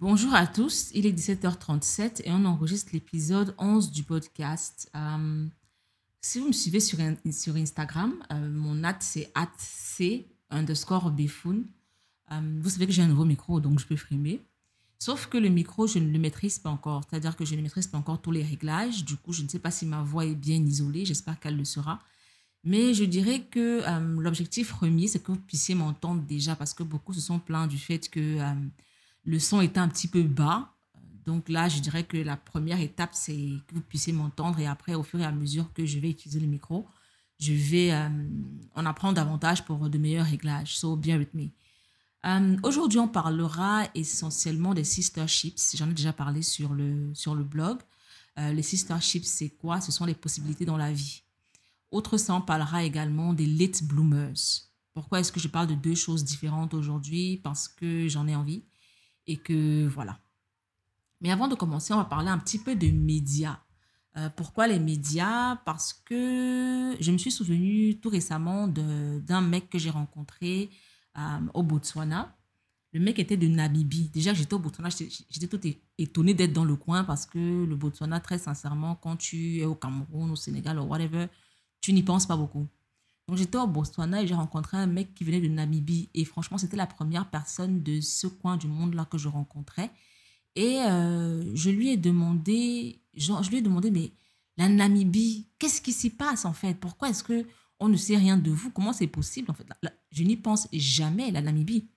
Bonjour à tous, il est 17h37 et on enregistre l'épisode 11 du podcast. Euh, si vous me suivez sur, Instagram, euh, mon at c'est c underscore. Euh, vous savez que j'ai un nouveau micro donc je peux frimer. Sauf que le micro, je ne le maîtrise pas encore. C'est-à-dire que je ne maîtrise pas encore tous les réglages. Du coup, je ne sais pas si ma voix est bien isolée. J'espère qu'elle le sera. Mais je dirais que l'objectif remis, c'est que vous puissiez m'entendre déjà parce que beaucoup se sont plaints du fait que le son était un petit peu bas. Donc là, je dirais que la première étape, c'est que vous puissiez m'entendre et après, au fur et à mesure que je vais utiliser le micro, je vais euh, en apprendre davantage pour de meilleurs réglages. So, bear with me. Aujourd'hui, on parlera essentiellement des sister ships. J'en ai déjà parlé sur le, sur le blog. les sister ships, c'est quoi? Ce sont les possibilités dans la vie. Autre ça, on parlera également des late bloomers. Pourquoi est-ce que je parle de deux choses différentes aujourd'hui? Parce que j'en ai envie et que voilà. Mais avant de commencer, on va parler un petit peu de médias. Euh, pourquoi les médias? Parce que je me suis souvenu tout récemment d'un mec que j'ai rencontré euh, au Botswana. Le mec était de Namibie. Déjà, j'étais au Botswana, j'étais tout étonnée d'être dans le coin parce que le Botswana, très sincèrement, quand tu es au Cameroun, au Sénégal ou whatever, tu n'y penses pas beaucoup. Donc j'étais au Botswana et j'ai rencontré un mec qui venait de Namibie. Et franchement, c'était la première personne de ce coin du monde-là que je rencontrais. Et euh, je lui ai demandé, je lui ai demandé, mais la Namibie, qu'est-ce qui s'y passe en fait? Pourquoi est-ce que on ne sait rien de vous? Comment c'est possible en fait? Je n'y pense jamais, la Namibie.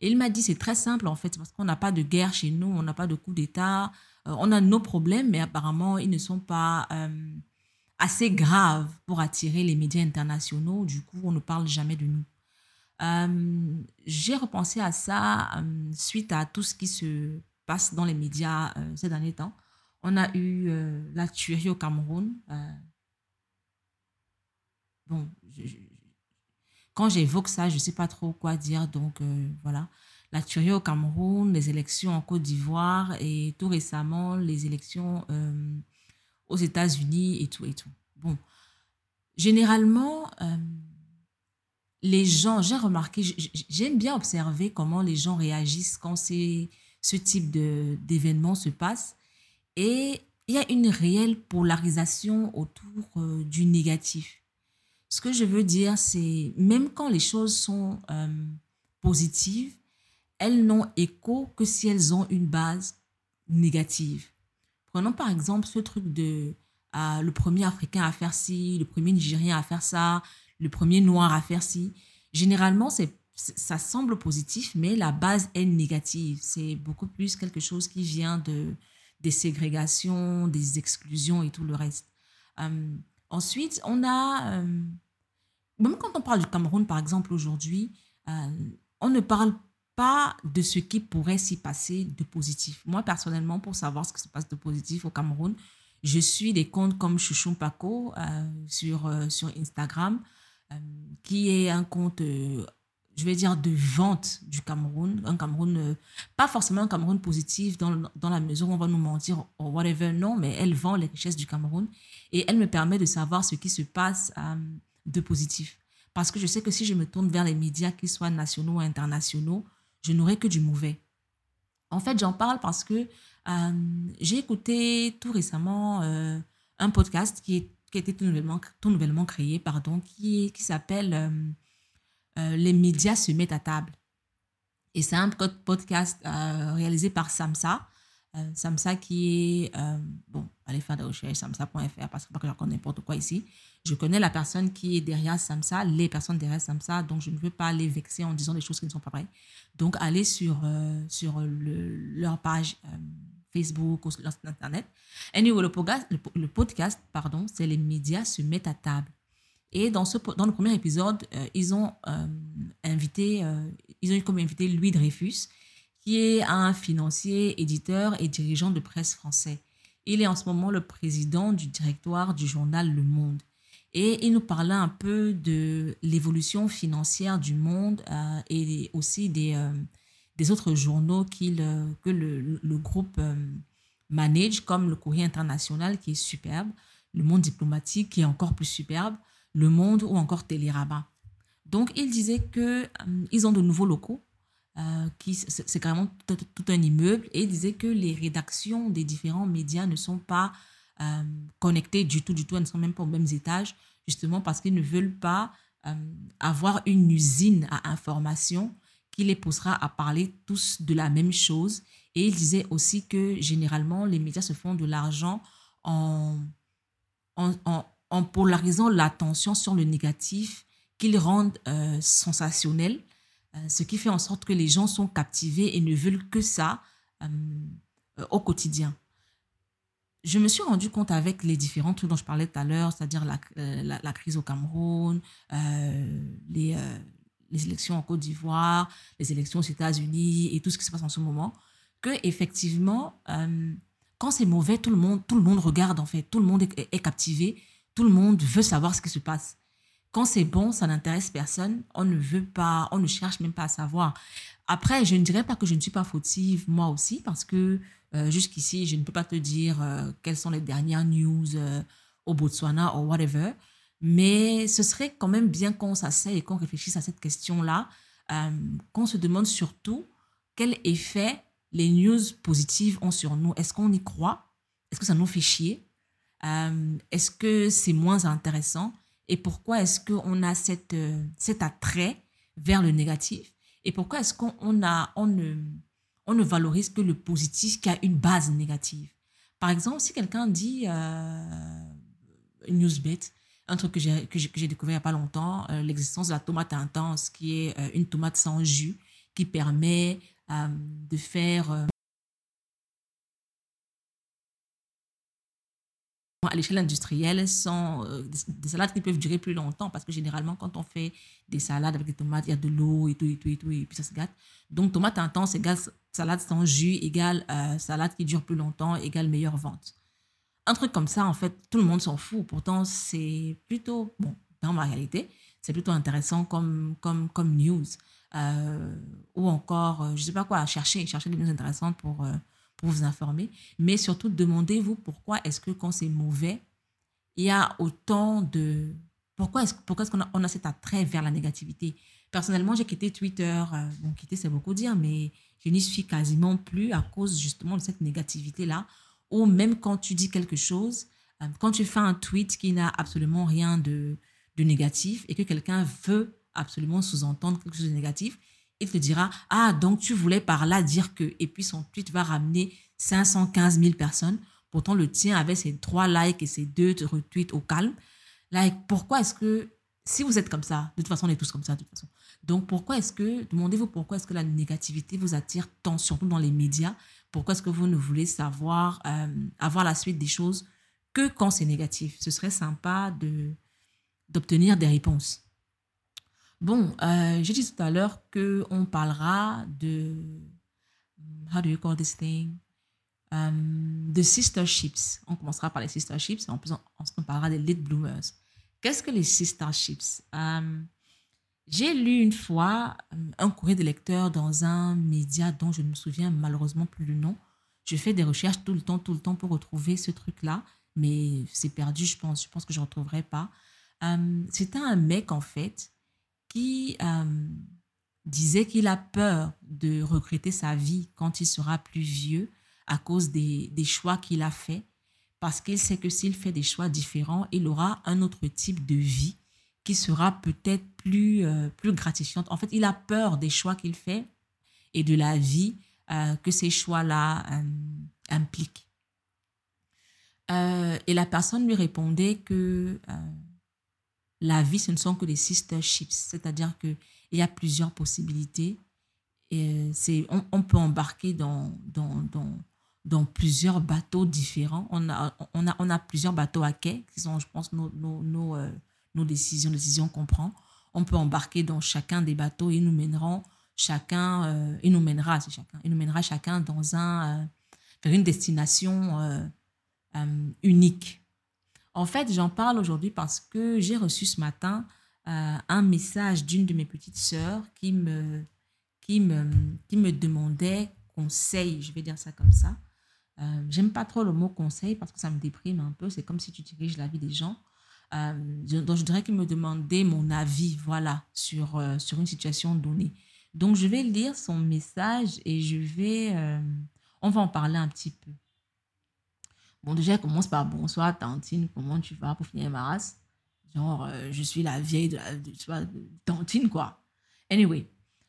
Et il m'a dit, c'est très simple en fait, parce qu'on n'a pas de guerre chez nous, on n'a pas de coup d'État, euh, on a nos problèmes, mais apparemment, ils ne sont pas... Euh, assez grave pour attirer les médias internationaux. Du coup, on ne parle jamais de nous. Euh, j'ai repensé à ça euh, suite à tout ce qui se passe dans les médias euh, ces derniers temps. On a eu la tuerie au Cameroun. bon, quand j'évoque ça, je ne sais pas trop quoi dire. Donc voilà, la tuerie au Cameroun, les élections en Côte d'Ivoire et tout récemment les élections aux États-Unis et tout et tout. Bon, généralement, euh, les gens, j'ai remarqué, j'aime bien observer comment les gens réagissent quand ce type d'événement se passe. Et il y a une réelle polarisation autour euh, du négatif. Ce que je veux dire, c'est même quand les choses sont euh, positives, elles n'ont écho que si elles ont une base négative. Prenons par exemple ce truc de euh, le premier Africain à faire ci, le premier Nigérien à faire ça, le premier Noir à faire ci. Généralement, ça semble positif, mais la base est négative. C'est beaucoup plus quelque chose qui vient de, des ségrégations, des exclusions et tout le reste. Euh, ensuite, on a, euh, même quand on parle du Cameroun, par exemple, aujourd'hui, on ne parle de ce qui pourrait s'y passer de positif. Moi, personnellement, pour savoir ce qui se passe de positif au Cameroun, je suis des comptes comme Chouchou Paco euh, sur, euh, sur Instagram, euh, qui est un compte, je vais dire, de vente du Cameroun. Un Cameroun, pas forcément un Cameroun positif dans, dans la mesure où on va nous mentir ou whatever, non, mais elle vend les richesses du Cameroun et elle me permet de savoir ce qui se passe de positif. Parce que je sais que si je me tourne vers les médias, qu'ils soient nationaux ou internationaux, je n'aurai que du mauvais. En fait, j'en parle parce que euh, j'ai écouté tout récemment euh, un podcast qui, qui a été tout nouvellement, tout nouvellement créé, pardon, qui, qui s'appelle euh, Les médias se mettent à table. Et c'est un podcast réalisé par Samsa. Samsa qui est, bon, allez faire des recherches, samsa.fr, parce que je ne connais n'importe quoi ici. Je connais la personne qui est derrière Samsa, les personnes derrière Samsa, donc je ne veux pas les vexer en disant des choses qui ne sont pas vraies. Donc, allez sur, sur le, leur page Facebook ou sur Internet. Anyway, le podcast, le, podcast pardon, c'est les médias se mettent à table. Et dans, ce, dans le premier épisode, euh, ils ont euh, invité, euh, ils ont eu comme invité Louis Dreyfus, qui est un financier, éditeur et dirigeant de presse français. Il est en ce moment le président du directoire du journal Le Monde. Et il nous parlait un peu de l'évolution financière du monde et aussi des, des autres journaux que le, groupe euh, manage, comme le Courrier international qui est superbe, le Monde diplomatique qui est encore plus superbe, le Monde ou encore Télérama. Donc, il disait euh, ils ont de nouveaux locaux. qui c'est carrément tout, un immeuble, et il disait que les rédactions des différents médias ne sont pas connectées du tout, du tout, elles ne sont même pas aux mêmes étages, justement parce qu'ils ne veulent pas avoir une usine à information qui les poussera à parler tous de la même chose. Et il disait aussi que généralement, les médias se font de l'argent en, en, polarisant l'attention sur le négatif qu'ils rendent euh, sensationnel, euh, ce qui fait en sorte que les gens sont captivés et ne veulent que ça euh, au quotidien. Je me suis rendu compte avec les différents trucs dont je parlais tout à l'heure, c'est-à-dire la, la, la, crise au Cameroun, les, les élections en Côte d'Ivoire, les élections aux États-Unis et tout ce qui se passe en ce moment, que effectivement, euh, quand c'est mauvais, tout le monde, tout le monde regarde en fait, tout le monde est, captivé, tout le monde veut savoir ce qui se passe. Quand c'est bon, ça n'intéresse personne, on ne veut pas, on ne cherche même pas à savoir. Après, je ne dirais pas que je ne suis pas fautive moi aussi, parce que euh, jusqu'ici, je ne peux pas te dire euh, quelles sont les dernières news au Botswana ou whatever. Mais ce serait quand même bien qu'on s'asseye et qu'on réfléchisse à cette question-là, euh, qu'on se demande surtout quel effet les news positives ont sur nous. Est-ce qu'on y croit? Est-ce que ça nous fait chier? Euh, Est-ce que c'est moins intéressant? Et pourquoi est-ce qu'on a cette, euh, cet attrait vers le négatif? Et pourquoi est-ce qu'on a, on on ne valorise que le positif qui a une base négative. Par exemple, si quelqu'un dit euh, newsbet, un truc que j'ai, que j'ai, découvert il n'y a pas longtemps, euh, l'existence de la tomate intense, qui est euh, une tomate sans jus, qui permet euh, de faire à l'échelle industrielle sont des, salades qui peuvent durer plus longtemps parce que généralement quand on fait des salades avec des tomates il y a de l'eau et tout et tout et tout et puis ça se gâte donc tomate intense égale salade sans jus égale salade qui dure plus longtemps égale meilleure vente un truc comme ça, en fait, tout le monde s'en fout. Pourtant, c'est plutôt, bon, dans ma réalité, c'est plutôt intéressant comme, comme, comme news. Euh, ou encore, euh, je ne sais pas quoi, chercher, chercher des news intéressantes pour, euh, pour vous informer. Mais surtout, demandez-vous pourquoi est-ce que quand c'est mauvais, il y a autant de... Pourquoi est-ce pourquoi est qu'on a, on a cet attrait vers la négativité? Personnellement, j'ai quitté Twitter. bon, quitter, c'est beaucoup dire, mais je n'y suis quasiment plus à cause justement de cette négativité-là ou même quand tu dis quelque chose, euh, quand tu fais un tweet qui n'a absolument rien de, de négatif et que quelqu'un veut absolument sous-entendre quelque chose de négatif, il te dira Ah, donc tu voulais par là dire que. Et puis son tweet va ramener 515 000 personnes. Pourtant, le tien avait ses trois likes et ses deux retweets au calme. Like, pourquoi est-ce que. Si vous êtes comme ça, de toute façon, on est tous comme ça, de toute façon. Donc, pourquoi est-ce que. Demandez-vous pourquoi est-ce que la négativité vous attire tant, surtout dans les médias? Pourquoi est-ce que vous ne voulez savoir, euh, avoir la suite des choses que quand c'est négatif? Ce serait sympa de, d'obtenir des réponses. Bon, euh, j'ai dit tout à l'heure qu'on parlera de. How do you call this thing? Um, de sisterships. On commencera par les sisterships et en plus, on parlera des lead bloomers. Qu'est-ce que les sisterships? Um, j'ai lu une fois euh, un courrier de lecteur dans un média dont je ne me souviens malheureusement plus le nom. Je fais des recherches tout le temps, tout le temps pour retrouver ce truc-là, mais c'est perdu, je pense. Je pense que je ne retrouverai pas. Euh, C'était un mec, en fait, qui euh, disait qu'il a peur de regretter sa vie quand il sera plus vieux à cause des, des choix qu'il a faits, parce qu'il sait que s'il fait des choix différents, il aura un autre type de vie qui sera peut-être plus, euh, plus gratifiante. En fait, il a peur des choix qu'il fait et de la vie euh, que ces choix-là impliquent. et la personne lui répondait que la vie, ce ne sont que des sisterships, c'est-à-dire qu'il y a plusieurs possibilités. C'est, on, peut embarquer dans, plusieurs bateaux différents. On a, plusieurs bateaux à quai, qui sont, je pense, nos, nos, nos décisions, décisions qu'on prend. On peut embarquer dans chacun des bateaux et nous mèneront chacun, euh, et nous mènera, chacun, et nous mènera chacun dans euh, vers une destination euh, unique. En fait, j'en parle aujourd'hui parce que j'ai reçu ce matin un message d'une de mes petites sœurs qui me, qui me, qui me demandait conseil, je vais dire ça comme ça. J'aime pas trop le mot conseil parce que ça me déprime un peu. C'est comme si tu diriges la vie des gens. Euh, donc, je dirais qu'il me demandait mon avis, voilà, sur, euh, sur une situation donnée. Donc, je vais lire son message et je vais... euh, on va en parler un petit peu. Bon, déjà, elle commence par bonsoir, Tantine, comment tu vas pour finir ma race Genre, euh, je suis la vieille de, la, Tantine, quoi. Anyway,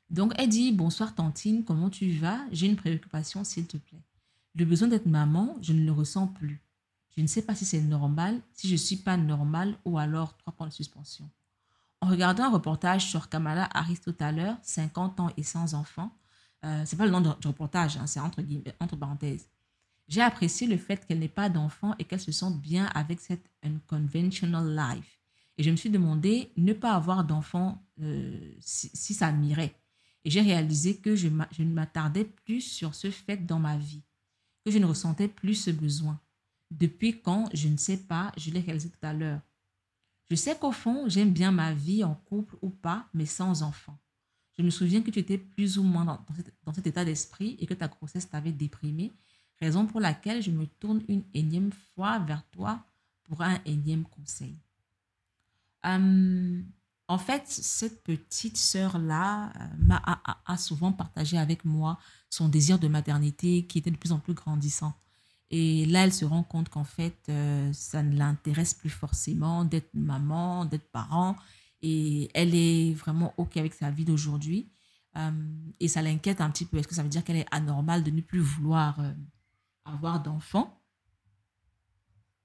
donc elle dit Bonsoir, Tantine, comment tu vas? J'ai une préoccupation, s'il te plaît. Le besoin d'être maman, je ne le ressens plus. Je ne sais pas si c'est normal, si je ne suis pas normale ou alors trois points de suspension. En regardant un reportage sur Kamala Harris tout à l'heure, 50 ans et sans enfants, euh, c'est pas le nom du reportage, hein, c'est entre, entre parenthèses. J'ai apprécié le fait qu'elle n'ait pas d'enfant et qu'elle se sente bien avec cette unconventional life. Et je me suis demandé ne pas avoir d'enfant euh, si, ça m'irait. Et j'ai réalisé que je, ne m'attardais plus sur ce fait dans ma vie, que je ne ressentais plus ce besoin. Depuis quand, je ne sais pas, je l'ai réalisé tout à l'heure. Je sais qu'au fond, j'aime bien ma vie en couple ou pas, mais sans enfant. Je me souviens que tu étais plus ou moins dans, cet, état d'esprit et que ta grossesse t'avait déprimé, raison pour laquelle je me tourne une énième fois vers toi pour un énième conseil. Euh, en fait, cette petite sœur-là euh, a, souvent partagé avec moi son désir de maternité qui était de plus en plus grandissant. Et là, elle se rend compte qu'en fait, euh, ça ne l'intéresse plus forcément d'être maman, d'être parent. Et elle est vraiment OK avec sa vie d'aujourd'hui. Euh, et ça l'inquiète un petit peu. Est-ce que ça veut dire qu'elle est anormale de ne plus vouloir avoir d'enfants?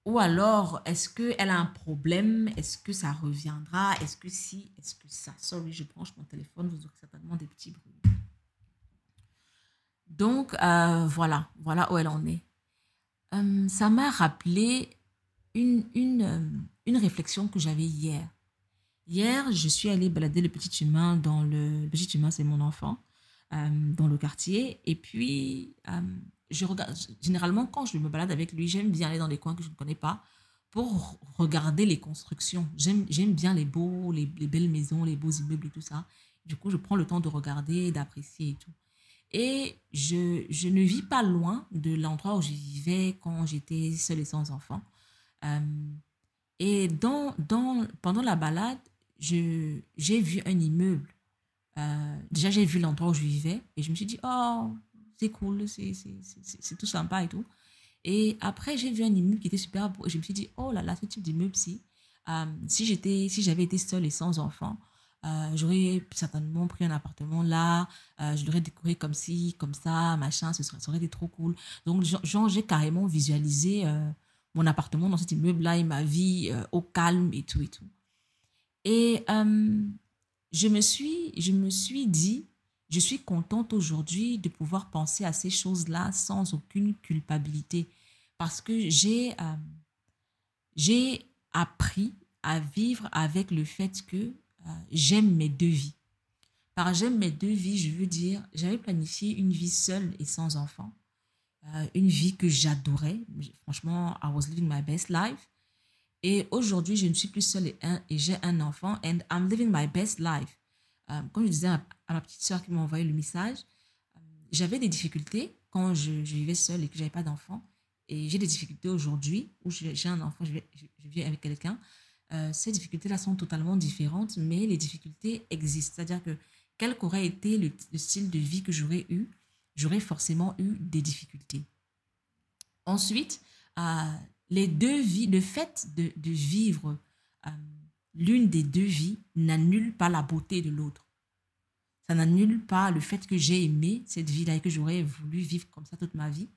Ou alors, est-ce qu'elle a un problème? Est-ce que ça reviendra? Est-ce que si Est-ce que ça? Sorry, je branche mon téléphone. Vous aurez certainement des petits bruits. Donc, euh, voilà. Voilà où elle en est. Euh, ça m'a rappelé une, une, euh, une réflexion que j'avais hier. Hier, je suis allée balader le petit humain dans le... Le petit humain, c'est mon enfant, euh, dans le quartier. Et puis, euh, je regarde... Généralement, quand je me balade avec lui, j'aime bien aller dans des coins que je ne connais pas pour regarder les constructions. J'aime bien les beaux, les, les belles maisons, les beaux immeubles et tout ça. Du coup, je prends le temps de regarder, d'apprécier et tout. Et je, je ne vis pas loin de l'endroit où je vivais quand j'étais seule et sans enfant. Euh, et dans, dans, pendant la balade, j'ai vu un immeuble. Euh, déjà, j'ai vu l'endroit où je vivais et je me suis dit, oh, c'est cool, c'est, tout sympa et tout. Et après, j'ai vu un immeuble qui était super beau et je me suis dit, oh là là, ce type d'immeuble-ci, euh, si, j'étais, si j'avais été seule et sans enfant, euh, j'aurais certainement pris un appartement là, euh, je l'aurais décoré comme ci, comme ça, machin, ce serait, ça aurait été trop cool. Donc, genre, j'ai carrément visualisé mon appartement dans cet immeuble-là et ma vie au calme et tout et tout. Et je, me suis, je me suis dit, je suis contente aujourd'hui de pouvoir penser à ces choses-là sans aucune culpabilité parce que j'ai euh, appris à vivre avec le fait que euh, j'aime mes deux vies. Par j'aime mes deux vies, je veux dire, j'avais planifié une vie seule et sans enfant, euh, une vie que j'adorais. Franchement, I was living my best life. Et aujourd'hui, je ne suis plus seule et, et j'ai un enfant, and I'm living my best life. Euh, comme je disais à, à ma petite soeur qui m'a envoyé le message, euh, j'avais des difficultés quand je, vivais seule et que j'avais pas d'enfant. Et j'ai des difficultés aujourd'hui où j'ai un enfant, je, vis avec quelqu'un. Euh, ces difficultés-là sont totalement différentes, mais les difficultés existent. C'est-à-dire que quel qu'aurait été le, le style de vie que j'aurais eu, j'aurais forcément eu des difficultés. Ensuite, euh, les deux vies, le fait de, vivre euh, l'une des deux vies n'annule pas la beauté de l'autre. Ça n'annule pas le fait que j'ai aimé cette vie-là et que j'aurais voulu vivre comme ça toute ma vie.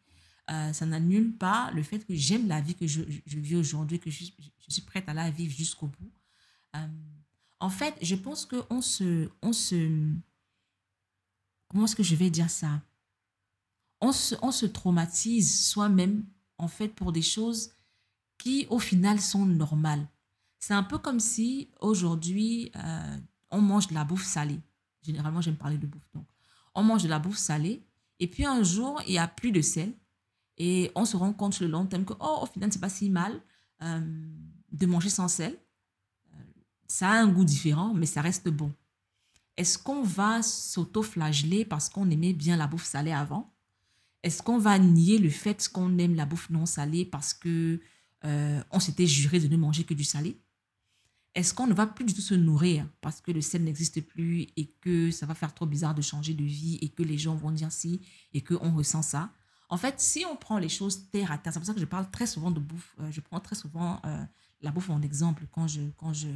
Euh, ça n'annule pas le fait que j'aime la vie que je, vis aujourd'hui, que je suis prête à la vivre jusqu'au bout. Euh, en fait, je pense qu'on se, on se... Comment est-ce que je vais dire ça? On se, on se traumatise soi-même, en fait, pour des choses qui, au final, sont normales. C'est un peu comme si, aujourd'hui, euh, on mange de la bouffe salée. Généralement, j'aime parler de bouffe. Donc, on mange de la bouffe salée, et puis un jour, il n'y a plus de sel, et on se rend compte sur le long terme que, oh, au final, c'est pas si mal euh, de manger sans sel. Euh, Ça a un goût différent, mais ça reste bon. Est-ce qu'on va s'auto-flageller parce qu'on aimait bien la bouffe salée avant? Est-ce qu'on va nier le fait qu'on aime la bouffe non salée parce que on s'était juré de ne manger que du salé? Est-ce qu'on ne va plus du tout se nourrir parce que le sel n'existe plus et que ça va faire trop bizarre de changer de vie et que les gens vont dire si et qu'on ressent ça? En fait, si on prend les choses terre à terre, c'est pour ça que je parle très souvent de bouffe, euh, je prends très souvent euh, la bouffe en exemple quand je quand je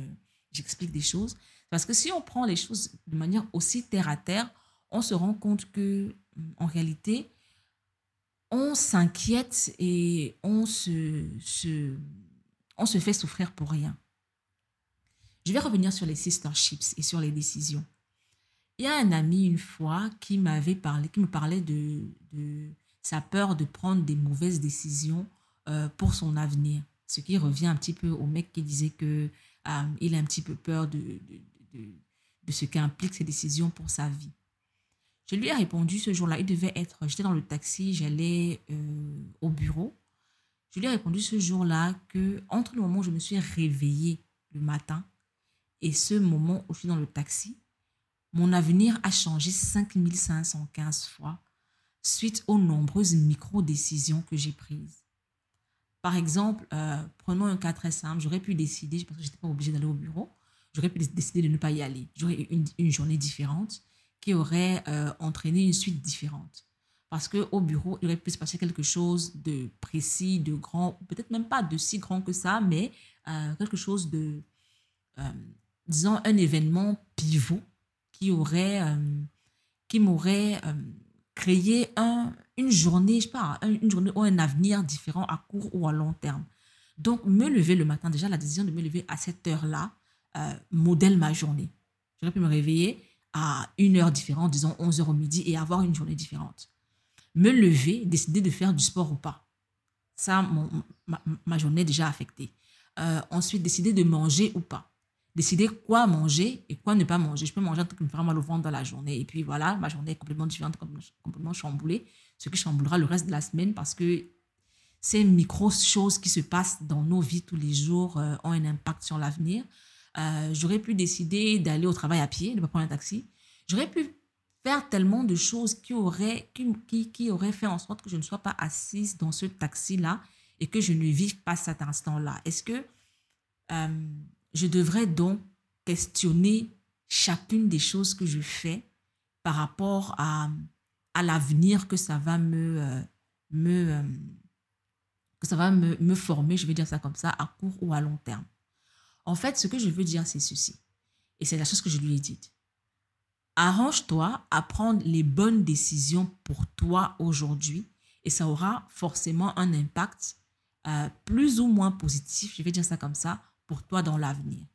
j'explique des choses. Parce que si on prend les choses de manière aussi terre à terre, on se rend compte que en réalité, on s'inquiète et on se, se, on se fait souffrir pour rien. Je vais revenir sur les sisterships et sur les décisions. Il y a un ami une fois qui m'avait parlé, qui me parlait de, de sa peur de prendre des mauvaises décisions euh, pour son avenir. Ce qui revient un petit peu au mec qui disait que euh, il a un petit peu peur de, de, ce qu'impliquent ces décisions pour sa vie. Je lui ai répondu ce jour-là, il devait être, j'étais dans le taxi, j'allais euh, au bureau. Je lui ai répondu ce jour-là que entre le moment où je me suis réveillée le matin et ce moment où je suis dans le taxi, mon avenir a changé 5515 fois suite aux nombreuses micro-décisions que j'ai prises. Par exemple, euh, prenons un cas très simple, j'aurais pu décider, parce que je n'étais pas obligée d'aller au bureau, j'aurais pu décider de ne pas y aller. J'aurais une, une journée différente qui aurait euh, entraîné une suite différente. Parce qu'au bureau, il aurait pu se passer quelque chose de précis, de grand, peut-être même pas de si grand que ça, mais euh, quelque chose de, disons, un événement pivot qui aurait, qui m'aurait créé un, une journée, je sais pas, une journée ou un avenir différent à court ou à long terme. Donc, me lever le matin, déjà la décision de me lever à cette heure-là, modèle ma journée. J'aurais pu me réveiller à une heure différente, disons 11 heures au midi, et avoir une journée différente. Me lever, décider de faire du sport ou pas. Ça, mon, ma, journée est déjà affectée. Euh, ensuite, décider de manger ou pas. Décider quoi manger et quoi ne pas manger. Je peux manger un truc qui me fera mal au ventre dans la journée. Et puis voilà, ma journée est complètement différente, complètement chamboulée. Ce qui chamboulera le reste de la semaine parce que ces micro-choses qui se passent dans nos vies tous les jours euh, ont un impact sur l'avenir. Euh, j'aurais pu décider d'aller au travail à pied, de ne pas prendre un taxi. J'aurais pu faire tellement de choses qui auraient, qui, qui, auraient fait en sorte que je ne sois pas assise dans ce taxi-là et que je ne vive pas cet instant-là. Est-ce que euh, je devrais donc questionner chacune des choses que je fais par rapport à, à l'avenir que ça va me, euh, me, que ça va me, me former, je vais dire ça comme ça, à court ou à long terme. En fait, ce que je veux dire, c'est ceci. Et c'est la chose que je lui ai dite. Arrange-toi à prendre les bonnes décisions pour toi aujourd'hui et ça aura forcément un impact euh, plus ou moins positif, je vais dire ça comme ça, pour toi dans l'avenir.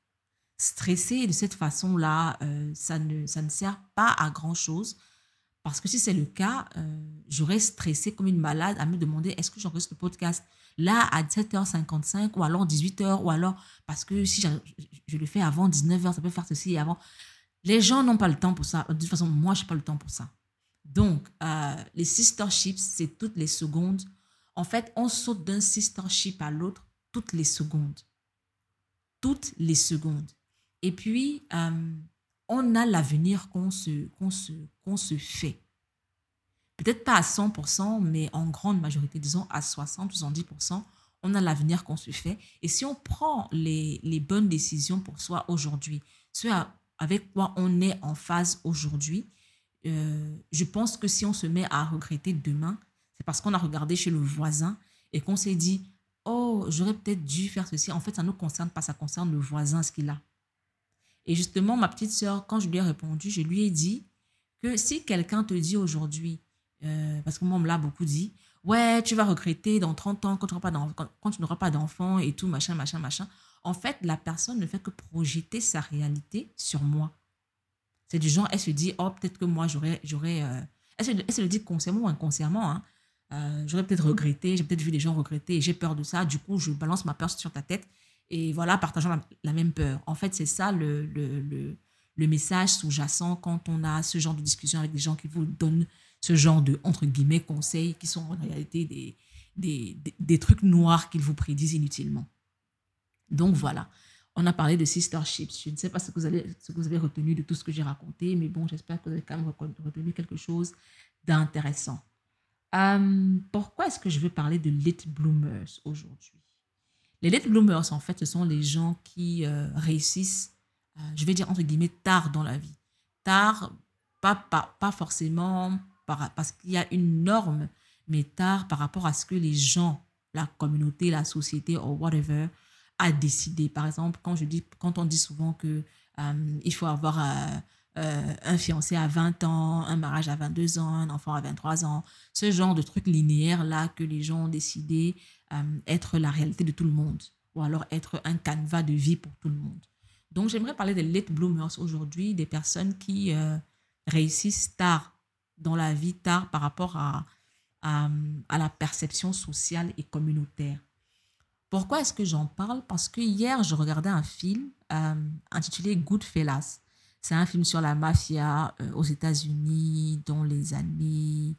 Stresser de cette façon-là, euh, ça, ne, ça ne sert pas à grand-chose parce que si c'est le cas, euh, j'aurais stressé comme une malade à me demander est-ce que j'enregistre le podcast là à 17h55 ou alors 18h ou alors parce que si je, le fais avant 19h, ça peut faire ceci et avant. Les gens n'ont pas le temps pour ça. De toute façon, moi, je n'ai pas le temps pour ça. Donc, euh, les sisterships, c'est toutes les secondes. En fait, on saute d'un sistership à l'autre toutes les secondes. Toutes les secondes. Et puis, euh, on a l'avenir qu'on se, qu'on se, se fait. Peut-être pas à 100%, mais en grande majorité, disons à 60, 70%, on a l'avenir qu'on se fait. Et si on prend les, les bonnes décisions pour soi aujourd'hui, ce avec quoi on est en phase aujourd'hui, euh, je pense que si on se met à regretter demain, c'est parce qu'on a regardé chez le voisin et qu'on s'est dit, oh, j'aurais peut-être dû faire ceci. En fait, ça ne nous concerne pas, ça concerne le voisin, ce qu'il a. Et justement, ma petite sœur, quand je lui ai répondu, je lui ai dit que si quelqu'un te dit aujourd'hui, euh, parce que moi, on me l'a beaucoup dit, ouais, tu vas regretter dans 30 ans quand tu n'auras pas d'enfant et tout, machin, machin, machin. En fait, la personne ne fait que projeter sa réalité sur moi. C'est du genre, elle se dit, oh, peut-être que moi, j'aurais. j'aurais euh, elle, se, elle, se, le dit consciemment ou inconsciemment. Hein. Euh, j'aurais peut-être regretté, j'ai peut-être vu des gens regretter et j'ai peur de ça. Du coup, je balance ma peur sur ta tête et voilà, partageant la, même peur. En fait, c'est ça le, le, le, message sous-jacent quand on a ce genre de discussion avec des gens qui vous donnent ce genre de, entre guillemets, conseils qui sont en réalité des, des, des, trucs noirs qu'ils vous prédisent inutilement. Donc voilà, on a parlé de sisterships. Je ne sais pas ce que vous avez, ce que vous avez retenu de tout ce que j'ai raconté, mais bon, j'espère que vous avez quand même retenu quelque chose d'intéressant. Euh, pourquoi est-ce que je veux parler de late bloomers aujourd'hui? Les late bloomers, en fait, ce sont les gens qui euh, réussissent, euh, je vais dire entre guillemets, tard dans la vie. Tard, pas, pas, pas forcément par, parce qu'il y a une norme, mais tard par rapport à ce que les gens, la communauté, la société ou whatever, a décidé. Par exemple, quand, je dis, quand on dit souvent que euh, il faut avoir un fiancé à 20 ans, un mariage à 22 ans, un enfant à 23 ans, ce genre de trucs linéaires-là que les gens ont décidé euh, être la réalité de tout le monde ou alors être un canevas de vie pour tout le monde. Donc, j'aimerais parler des late bloomers aujourd'hui, des personnes qui euh, réussissent tard dans la vie, tard par rapport à, à, la perception sociale et communautaire. Pourquoi est-ce que j'en parle? Parce que hier, je regardais un film euh, intitulé Goodfellas. C'est un film sur la mafia aux États-Unis dans les années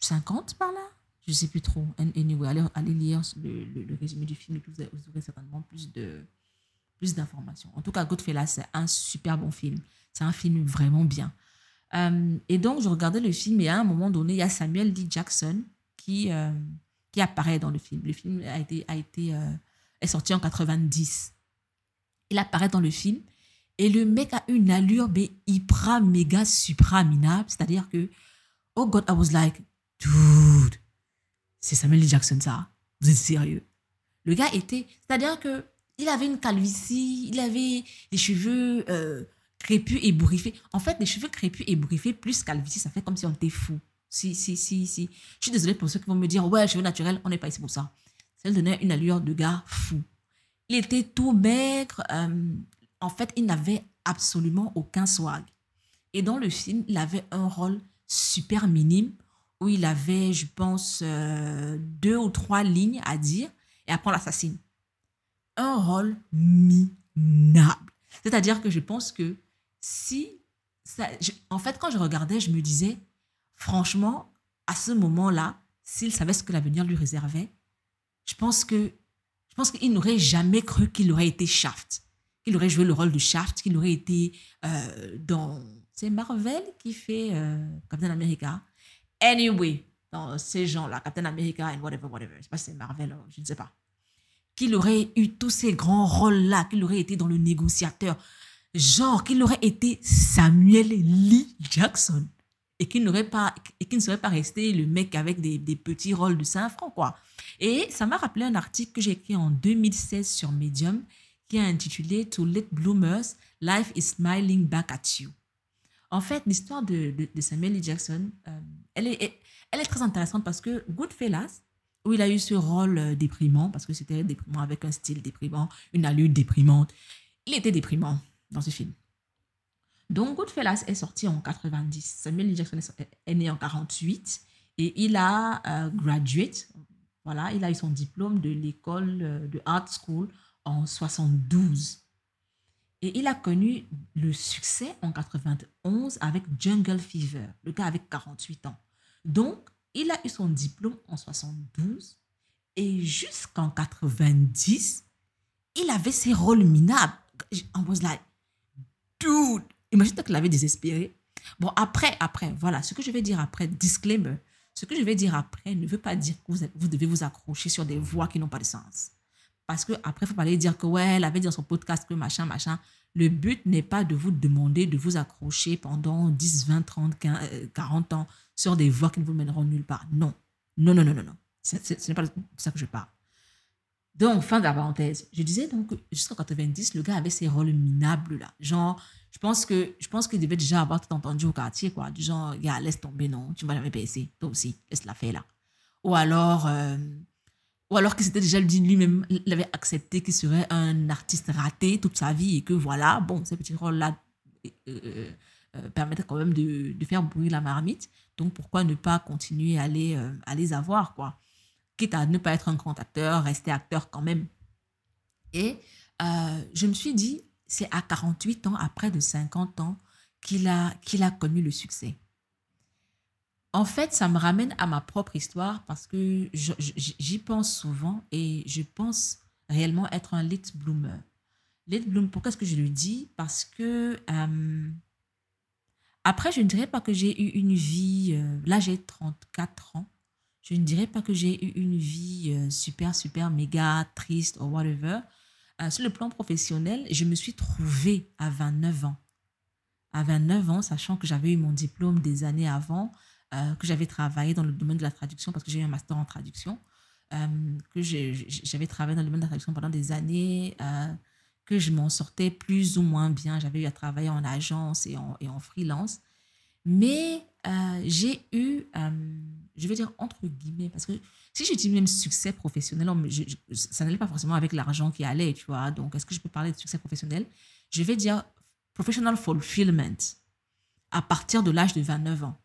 50 par là je ne sais plus trop. Anyway, allez, allez lire le, le, résumé du film et vous, aurez certainement plus de plus d'informations. En tout cas, Goodfellas, c'est un super bon film. C'est un film vraiment bien. Euh, et donc, je regardais le film et à un moment donné, il y a Samuel D. Jackson qui, euh, qui apparaît dans le film. Le film a été, a été, euh, est sorti en 90. Il apparaît dans le film et le mec a une allure hyper méga supraminable. C'est-à-dire que, oh God, I was like, dude, c'est Samuel. Jackson, ça. Vous êtes sérieux? Le gars était. C'est-à-dire que il avait une calvitie, il avait des cheveux euh, crépus et bourriffés. En fait, les cheveux crépus et bourriffés plus calvitie, ça fait comme si on était fou. Si, si, si, si. Je suis désolée pour ceux qui vont me dire, ouais, cheveux naturels, on n'est pas ici pour ça. Ça lui donnait une allure de gars fou. Il était tout maigre. Euh, en fait, il n'avait absolument aucun swag. Et dans le film, il avait un rôle super minime où il avait, je pense, euh, deux ou trois lignes à dire, et après on l'assassine. Un rôle minable. C'est-à-dire que je pense que si... Ça, en fait, quand je regardais, je me disais, franchement, à ce moment-là, s'il savait ce que l'avenir lui réservait, je pense que je pense qu'il n'aurait jamais cru qu'il aurait été Shaft, qu'il aurait joué le rôle de Shaft, qu'il aurait été euh, dans... C'est Marvel qui fait euh, Captain America. Anyway, dans ces gens-là, Captain America et whatever, whatever, je sais pas si c'est Marvel, je ne sais pas, qu'il aurait eu tous ces grands rôles-là, qu'il aurait été dans le négociateur, genre qu'il aurait été Samuel Lee Jackson. Et qu'il n'aurait pas et qu'il ne serait pas resté le mec avec des, des petits rôles de 5 francs quoi. Et ça m'a rappelé un article que j'ai écrit en 2016 sur Medium qui intitulé To Let Bloomers, Life is Smiling Back at You. En fait, l'histoire de, de, Samuel. Jackson, euh, elle, est, elle est très intéressante parce que Goodfellas, où il a eu ce rôle euh, déprimant, parce que c'était déprimant avec un style déprimant, une allure déprimante, il était déprimant dans ce film. Donc, Goodfellas est sorti en 90. Samuel L. Jackson est, né en 48 et il a euh, graduate, voilà, il a eu son diplôme de l'école de Art School en 72. Et il a connu le succès en 91 avec Jungle Fever, le gars avec 48 ans. Donc, il a eu son diplôme en 72 et jusqu'en 90, il avait ses rôles minables. On was like, dude, imagine qu'il avait désespéré. Bon, après, après, voilà, ce que je vais dire après, disclaimer, ce que je vais dire après ne veut pas dire que vous, vous devez vous accrocher sur des voix qui n'ont pas de sens. Parce que après, il faut pas aller dire que, ouais, elle avait dit dans son podcast que machin, machin. Le but n'est pas de vous demander de vous accrocher pendant 10, 20, 30, 40 ans sur des voies qui ne vous mèneront nulle part. Non. Non, non, non, non, non. Ce n'est pas de ça que je parle. Donc, fin de la parenthèse. Je disais donc, jusqu'en 90, le gars avait ses rôles minables là. Genre, je pense que je pense qu'il devait déjà avoir tout entendu au quartier, quoi. Du genre, gars, laisse tomber, non, tu ne vas jamais baisser. Toi aussi, laisse la faire là. Ou alors, euh, ou alors que c'était déjà lui-même, il avait accepté qu'il serait un artiste raté toute sa vie et que voilà, bon, ces petits rôles-là euh, euh, euh, permettaient quand même de, faire bouillir la marmite. Donc pourquoi ne pas continuer à les, à les avoir, quoi? Quitte à ne pas être un grand acteur, rester acteur quand même. Et je me suis dit, c'est à 48 ans, après de 50 ans, qu'il a, qu'il a connu le succès. En fait, ça me ramène à ma propre histoire parce que j'y pense souvent et je pense réellement être un late bloomer. Late bloomer, pourquoi est-ce que je le dis? Parce que euh, après, je ne dirais pas que j'ai eu une vie, euh, là j'ai 34 ans, je ne dirais pas que j'ai eu une vie euh, super, super, méga triste ou whatever. Sur le plan professionnel, je me suis trouvée à 29 ans. À 29 ans, sachant que j'avais eu mon diplôme des années avant, euh, que j'avais travaillé dans le domaine de la traduction parce que j'ai eu un master en traduction, que j'avais travaillé dans le domaine de la traduction pendant des années, que je m'en sortais plus ou moins bien. J'avais eu à travailler en agence et en, et en freelance. Mais euh, j'ai eu, euh, je vais dire entre guillemets, parce que si je dis même succès professionnel, ça n'allait pas forcément avec l'argent qui allait, tu vois. Donc, est-ce que je peux parler de succès professionnel? Je vais dire professional fulfillment à partir de l'âge de 29 ans.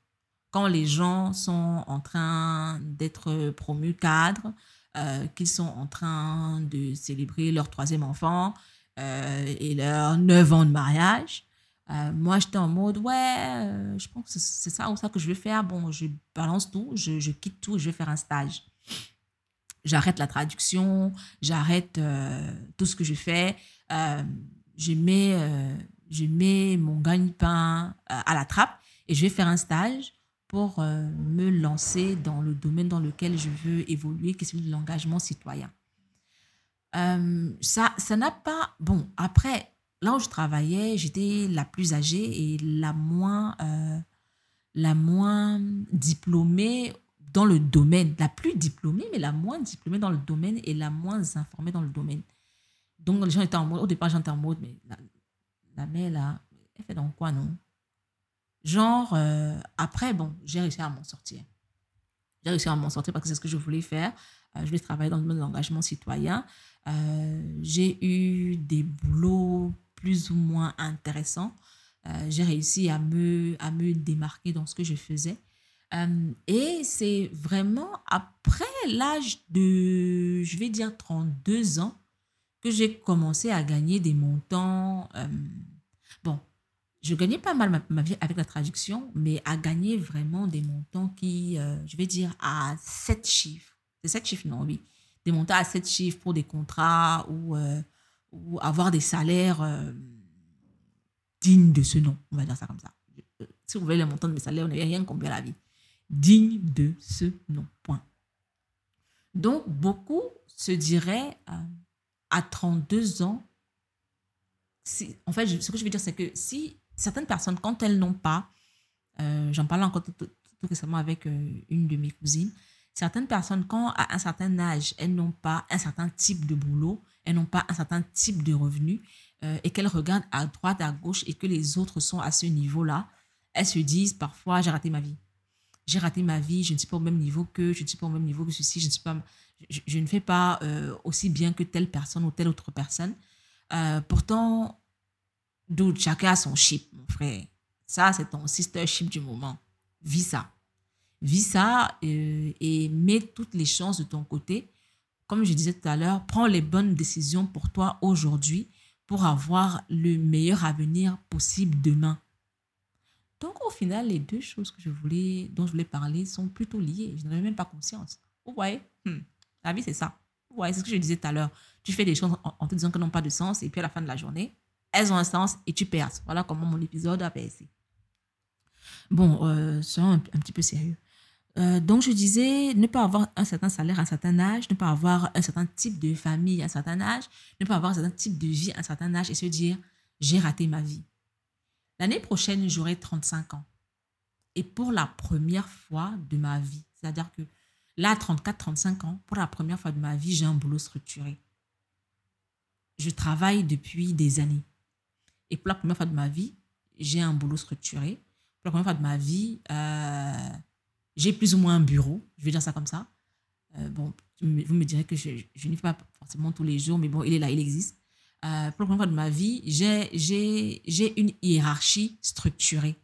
Quand les gens sont en train d'être promus cadres, euh, qu'ils sont en train de célébrer leur troisième enfant et leurs 9 ans de mariage, euh, moi, j'étais en mode, ouais, euh, je pense que c'est ça ou ça que je vais faire. Bon, je balance tout, je, je quitte tout, je vais faire un stage. J'arrête la traduction, j'arrête euh, tout ce que je fais. je, mets, je mets mon gagne-pain à la trappe et je vais faire un stage pour me lancer dans le domaine dans lequel je veux évoluer, qui est celui de l'engagement citoyen. ça ça n'a pas... Bon, après, là où je travaillais, j'étais la plus âgée et la moins, euh, la moins diplômée dans le domaine. La plus diplômée, mais la moins diplômée dans le domaine et la moins informée dans le domaine. Donc, les gens étaient en mode, au départ, j'étais en mode, mais la, la mère, là, elle fait donc quoi, non? Genre, euh, après, bon, j'ai réussi à m'en sortir. J'ai réussi à m'en sortir parce que c'est ce que je voulais faire. Euh, je voulais travailler dans le domaine de l'engagement citoyen. j'ai eu des boulots plus ou moins intéressant. Euh, j'ai réussi à me, à me démarquer dans ce que je faisais. Euh, et c'est vraiment après l'âge de, je vais dire, 32 ans, que j'ai commencé à gagner des montants. Euh, bon, je gagnais pas mal ma, vie avec la traduction, mais à gagner vraiment des montants qui, je vais dire, à 7 chiffres. C'est 7 chiffres, non, oui. Des montants à 7 chiffres pour des contrats ou ou avoir des salaires euh, dignes de ce nom. On va dire ça comme ça. Euh, si vous voulez le montant de mes salaires, on n'a rien combien la vie. Digne de ce nom. Point. Donc, beaucoup se diraient euh, à 32 ans, si, en fait, ce que je veux dire, c'est que si certaines personnes, quand elles n'ont pas, j'en parlais encore tout, récemment avec une de mes cousines, certaines personnes, quand à un certain âge, elles n'ont pas un certain type de boulot, elles n'ont pas un certain type de revenu euh, et qu'elles regardent à droite, à gauche et que les autres sont à ce niveau-là, elles se disent parfois j'ai raté ma vie. J'ai raté ma vie, je ne suis pas au même niveau que, je ne suis pas au même niveau que ceci, je ne, suis pas, je, ne fais pas euh, aussi bien que telle personne ou telle autre personne. Euh, pourtant, d'autres, chacun a son chip, mon frère. Ça, c'est ton sister chip du moment. Vis ça. Vis ça et mets toutes les chances de ton côté comme je disais tout à l'heure, prends les bonnes décisions pour toi aujourd'hui pour avoir le meilleur avenir possible demain. Donc au final, les deux choses que je voulais, dont je voulais parler sont plutôt liées. Je n'en même pas conscience. Vous voyez, hmm. la vie c'est ça. Vous voyez, c'est ce que je disais tout à l'heure. Tu fais des choses en, te disant qu'elles n'ont pas de sens et puis à la fin de la journée, elles ont un sens et tu perds. Voilà comment mon épisode a passé. Bon, euh, soyons un petit peu sérieux. Euh, donc, je disais, ne pas avoir un certain salaire à un certain âge, ne pas avoir un certain type de famille à un certain âge, ne pas avoir un certain type de vie à un certain âge et se dire, j'ai raté ma vie. L'année prochaine, j'aurai 35 ans. Et pour la première fois de ma vie, c'est-à-dire que là, 34-35 ans, pour la première fois de ma vie, j'ai un boulot structuré. Je travaille depuis des années. Et pour la première fois de ma vie, j'ai un boulot structuré. Pour la première fois de ma vie, euh, j'ai plus ou moins un bureau, je vais dire ça comme ça. Euh, bon, vous me direz que je, n'y fais pas forcément tous les jours, mais bon, il est là, il existe. Euh, pour la première fois de ma vie, j'ai une hiérarchie structurée.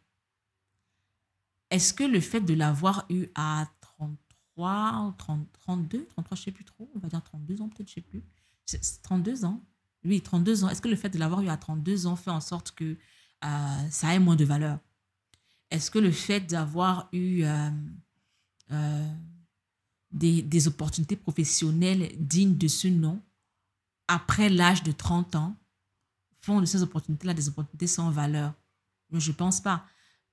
Est-ce que le fait de l'avoir eu à 33 ou 30, 32, 33, je ne sais plus trop, on va dire 32 ans peut-être, je ne sais plus. 32 ans Oui, 32 ans. Est-ce que le fait de l'avoir eu à 32 ans fait en sorte que euh, ça ait moins de valeur? Est-ce que le fait d'avoir eu euh, des, des, opportunités professionnelles dignes de ce nom après l'âge de 30 ans font de ces opportunités-là des opportunités sans valeur? Je ne pense pas.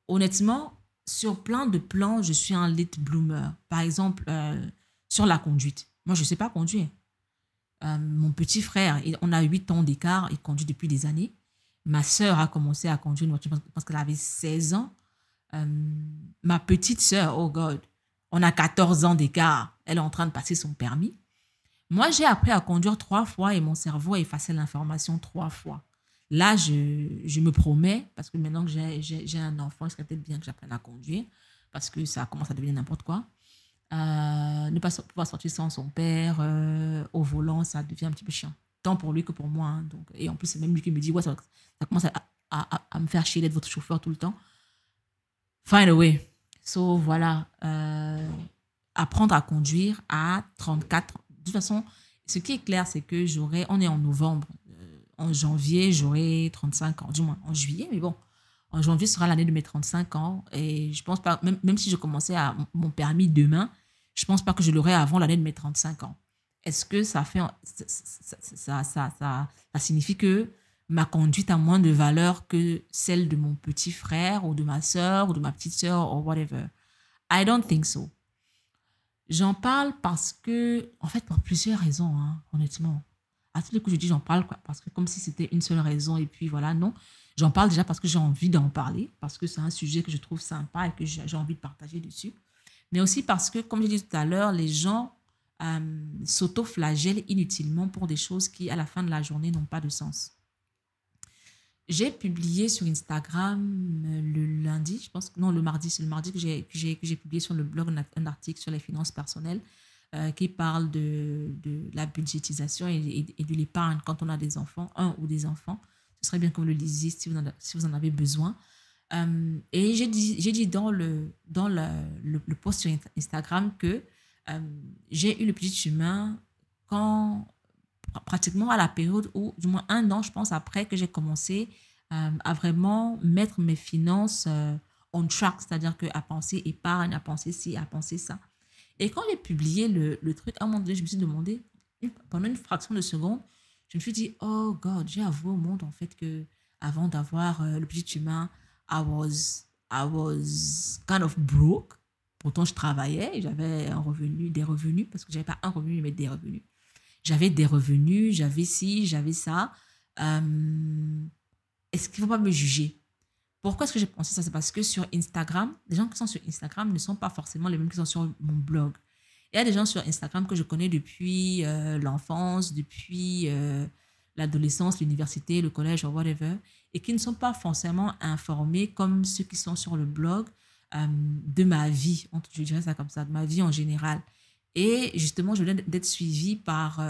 Honnêtement, sur plein de plans, je suis un late bloomer. Par exemple, euh, sur la conduite. Moi, je ne sais pas conduire. Euh, mon petit frère, on a 8 ans d'écart, il conduit depuis des années. Ma sœur a commencé à conduire une voiture parce qu'elle avait 16 ans. Euh, ma petite sœur, oh God, on a 14 ans d'écart. Elle est en train de passer son permis. Moi, j'ai appris à conduire trois fois et mon cerveau a effacé l'information trois fois. Là, je, je, me promets, parce que maintenant que j'ai un enfant, il serait peut-être bien que j'apprenne à conduire, parce que ça commence à devenir n'importe quoi. Euh, ne pas pouvoir sortir sans son père euh, au volant, ça devient un petit peu chiant. Tant pour lui que pour moi. Hein, donc, et en plus, c'est même lui qui me dit, ouais, ça, commence à, me faire chier d'être votre chauffeur tout le temps. Find a way. So, voilà. Euh, apprendre à conduire à 34. De toute façon, ce qui est clair, c'est que j'aurai, on est en novembre, en janvier, j'aurai 35 ans, du moins en juillet, mais bon, en janvier sera l'année de mes 35 ans. Et je pense pas, même, même si je commençais à mon permis demain, je pense pas que je l'aurai avant l'année de mes 35 ans. Est-ce que ça fait, ça, ça, ça, signifie que ma conduite a moins de valeur que celle de mon petit frère ou de ma soeur ou de ma petite soeur ou whatever? I don't think so. J'en parle parce que, en fait, pour plusieurs raisons, hein, honnêtement à tous les coups, je dis j'en parle quoi, parce que comme si c'était une seule raison et puis voilà, non. J'en parle déjà parce que j'ai envie d'en parler, parce que c'est un sujet que je trouve sympa et que j'ai envie de partager dessus. Mais aussi parce que, comme je dit tout à l'heure, les gens euh, s'auto-flagellent inutilement pour des choses qui, à la fin de la journée, n'ont pas de sens. J'ai publié sur Instagram euh, le lundi, je pense, non, le mardi, c'est le mardi que j'ai publié sur le blog un article sur les finances personnelles euh, qui parle de, de, la budgétisation et, de l'épargne quand on a des enfants, un ou des enfants. Ce serait bien que vous le lisiez si vous si vous en avez besoin. Euh, et j'ai dit, dit dans, le, dans le, post sur Instagram que euh, j'ai eu le petit humain quand pratiquement à la période où, du moins un an, je pense, après que j'ai commencé à vraiment mettre mes finances on track, c'est-à-dire à penser épargne, à penser ci, à penser ça. Et quand j'ai publié le, le, truc, à un moment donné, je me suis demandé, pendant une fraction de seconde, je me suis dit, oh God, j'ai avoué au monde en fait que avant d'avoir euh, le petit humain, I was, I was kind of broke. Pourtant, je travaillais, j'avais un revenu, des revenus, parce que j'avais pas un revenu, mais des revenus. J'avais des revenus, j'avais ci, j'avais ça. Euh, est-ce qu'il ne faut pas me juger? Pourquoi est-ce que j'ai pensé ça? C'est parce que sur Instagram, les gens qui sont sur Instagram ne sont pas forcément les mêmes qui sont sur mon blog. Il y a des gens sur Instagram que je connais depuis euh, l'enfance, depuis euh, l'adolescence, l'université, le collège, whatever, et qui ne sont pas forcément informés comme ceux qui sont sur le blog euh, de ma vie, je dirais ça comme ça, de ma vie en général. Et justement, je venais d'être suivie par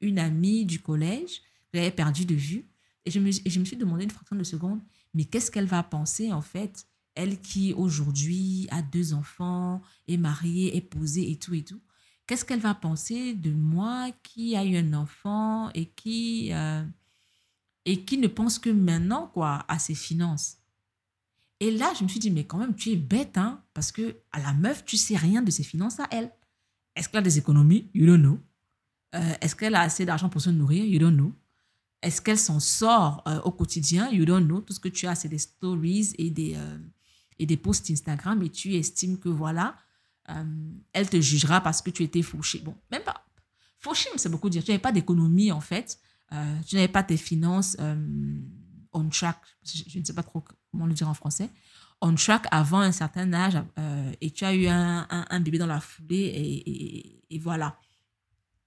une amie du collège que j'avais perdu de vue. Et je me, je me suis demandé une fraction de seconde, mais qu'est-ce qu'elle va penser en fait? Elle qui aujourd'hui a deux enfants, est mariée, est posée et tout et tout. Qu'est-ce qu'elle va penser de moi qui a eu un enfant et qui, euh, et qui ne pense que maintenant quoi à ses finances? Et là, je me suis dit, mais quand même, tu es bête, hein, parce que à la meuf, tu sais rien de ses finances à elle. Est-ce qu'elle a des économies? You don't know. Euh, est-ce qu'elle a assez d'argent pour se nourrir? You don't know. Est-ce qu'elle s'en sort euh, au quotidien? You don't know. Tout ce que tu as, c'est des stories et des, et des posts Instagram et tu estimes que voilà, euh, elle te jugera parce que tu étais fauché. Bon, même pas. Fauché, c'est beaucoup dire. Tu n'avais pas d'économie en fait. tu n'avais pas tes finances on track. Je, ne sais pas trop comment le dire en français. On track avant un certain âge et tu as eu un, un, bébé dans la foulée et voilà.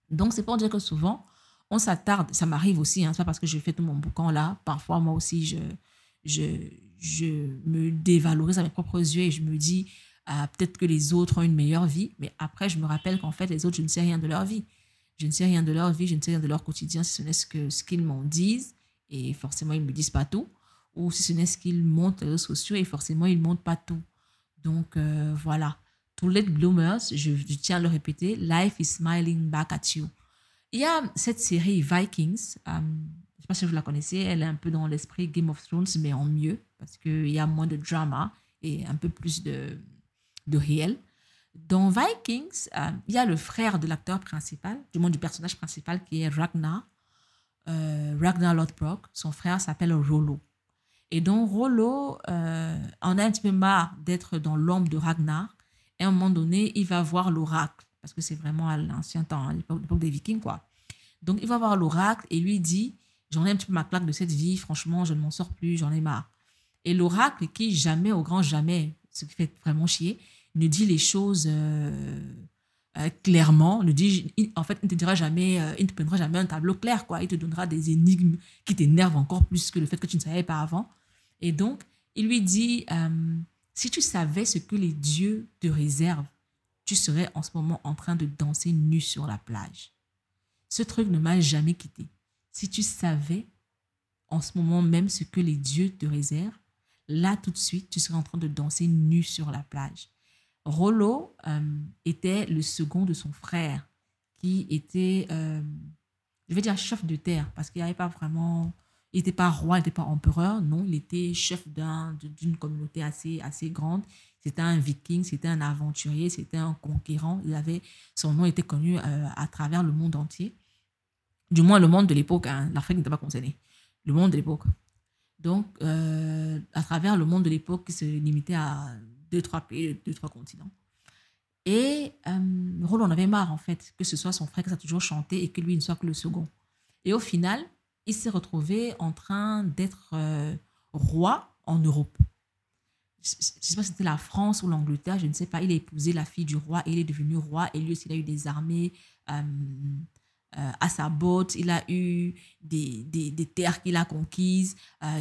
Donc, c'est pour dire que souvent, on s'attarde, ça m'arrive aussi, hein, c'est pas parce que je fais tout mon boucan là, parfois moi aussi je, je, je me dévalorise à mes propres yeux et je me dis ah, peut-être que les autres ont une meilleure vie, mais après je me rappelle qu'en fait les autres, je ne sais rien de leur vie. Je ne sais rien de leur vie, je ne sais rien de leur quotidien, si ce n'est ce qu'ils ce qu'ils m'en disent, et forcément ils ne me disent pas tout, ou si ce n'est ce qu'ils montrent les réseaux sociaux, et forcément ils ne montrent pas tout. Donc euh, voilà, tous les bloomers, je, je tiens à le répéter, life is smiling back at you. Il y a cette série Vikings, euh, je ne sais pas si vous la connaissez, elle est un peu dans l'esprit Game of Thrones, mais en mieux, parce qu'il y a moins de drama et un peu plus de, de réel. Dans Vikings, euh, il y a le frère de l'acteur principal, du moins du personnage principal, qui est Ragnar, euh, Ragnar Lothbrok. Son frère s'appelle Rollo. Et donc, Rollo euh, en a un petit peu marre d'être dans l'ombre de Ragnar. Et à un moment donné, il va voir l'oracle, parce que c'est vraiment à l'ancien temps, à l'époque des Vikings, quoi. Donc, il va voir l'oracle et lui dit J'en ai un petit peu ma claque de cette vie, franchement, je ne m'en sors plus, j'en ai marre. Et l'oracle, qui jamais, au grand jamais, ce qui fait vraiment chier, ne dit les choses euh, euh, clairement, ne dit, en fait, il ne te dira jamais, il ne te donnera jamais un tableau clair, quoi. Il te donnera des énigmes qui t'énervent encore plus que le fait que tu ne savais pas avant. Et donc, il lui dit, euh, si tu savais ce que les dieux te réservent, tu serais en ce moment en train de danser nu sur la plage. Ce truc ne m'a jamais quitté. Si tu savais en ce moment même ce que les dieux te réservent, là tout de suite, tu serais en train de danser nu sur la plage. Rollo euh, était le second de son frère, qui était, euh, je vais dire, chef de terre, parce qu'il n'y pas vraiment il n'était pas roi, il n'était pas empereur, non, il était chef d'une communauté assez, assez grande. C'était un viking, c'était un aventurier, c'était un conquérant. Il avait, son nom était connu euh, à travers le monde entier. Du moins, le monde de l'époque, hein, l'Afrique n'était pas concernée. Le monde de l'époque. Donc, à travers le monde de l'époque qui se limitait à deux, trois pays, deux, trois continents. Et euh, Roland en avait marre, en fait, que ce soit son frère qui a toujours chanté et que lui ne soit que le second. Et au final, il s'est retrouvé en train d'être euh, roi en Europe. Je ne sais pas si c'était la France ou l'Angleterre, je ne sais pas. Il a épousé la fille du roi et il est devenu roi. Et lui aussi, il a eu des armées euh, euh, à sa botte. Il a eu des, des, terres qu'il a conquises.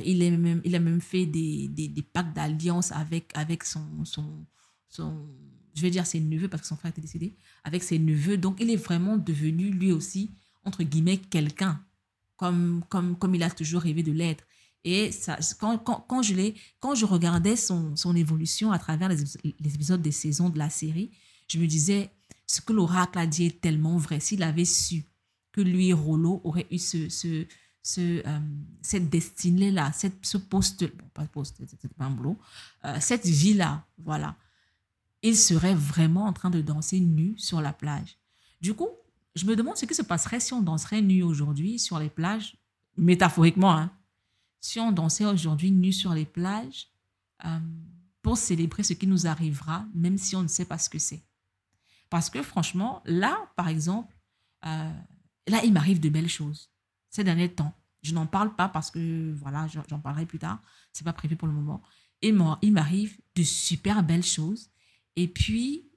il, a même, il a même fait des, des, des pactes d'alliance avec, avec son, son, son, je vais dire ses neveux, parce que son frère était décédé, avec ses neveux. Donc, il est vraiment devenu lui aussi, entre guillemets, quelqu'un comme, comme, comme il a toujours rêvé de l'être. Et ça, quand, quand, quand, je quand je regardais son, son évolution à travers les, les, épisodes des saisons de la série, je me disais, ce que l'oracle a dit est tellement vrai. S'il avait su que lui, Rollo, aurait eu ce, ce, ce, euh, cette destinée-là, cette, ce poste, pas poste, c'était pas un boulot, euh, cette vie-là, voilà, il serait vraiment en train de danser nu sur la plage. Du coup, je me demande ce qui se passerait si on danserait nu aujourd'hui sur les plages, métaphoriquement. Hein. Si on dansait aujourd'hui nu sur les plages euh, pour célébrer ce qui nous arrivera, même si on ne sait pas ce que c'est. Parce que franchement, là, par exemple, là, il m'arrive de belles choses ces derniers temps. Je n'en parle pas parce que, voilà, j'en parlerai plus tard. C'est pas prévu pour le moment. Et moi, il m'arrive de super belles choses. Et puis,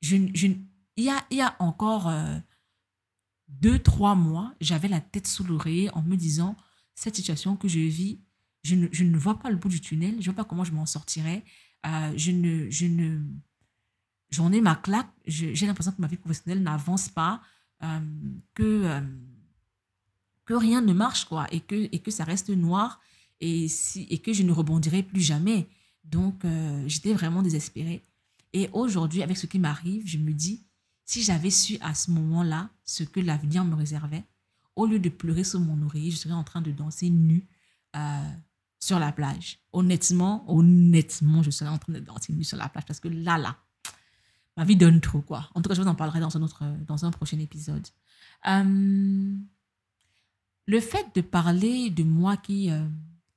je, je, il, y a, il y a encore euh, deux, trois mois, j'avais la tête sous l'oreiller en me disant, cette situation que je vis, je ne, je ne vois pas le bout du tunnel, je ne vois pas comment je m'en sortirai. Euh, je ne, je ne, j'en ai ma claque, j'ai l'impression que ma vie professionnelle n'avance pas, que, euh, que rien ne marche, quoi, et que, et que ça reste noir et, si, et que je ne rebondirai plus jamais. Donc, j'étais vraiment désespérée. Et aujourd'hui, avec ce qui m'arrive, je me dis, si j'avais su à ce moment-là ce que l'avenir me réservait, au lieu de pleurer sur mon oreiller, je serais en train de danser nu euh, sur la plage. Honnêtement, honnêtement, je serais en train de danser nu sur la plage parce que là, là, ma vie donne trop, quoi. En tout cas, je vous en parlerai dans un, autre, dans un prochain épisode. Euh, le fait de parler de moi qui, euh,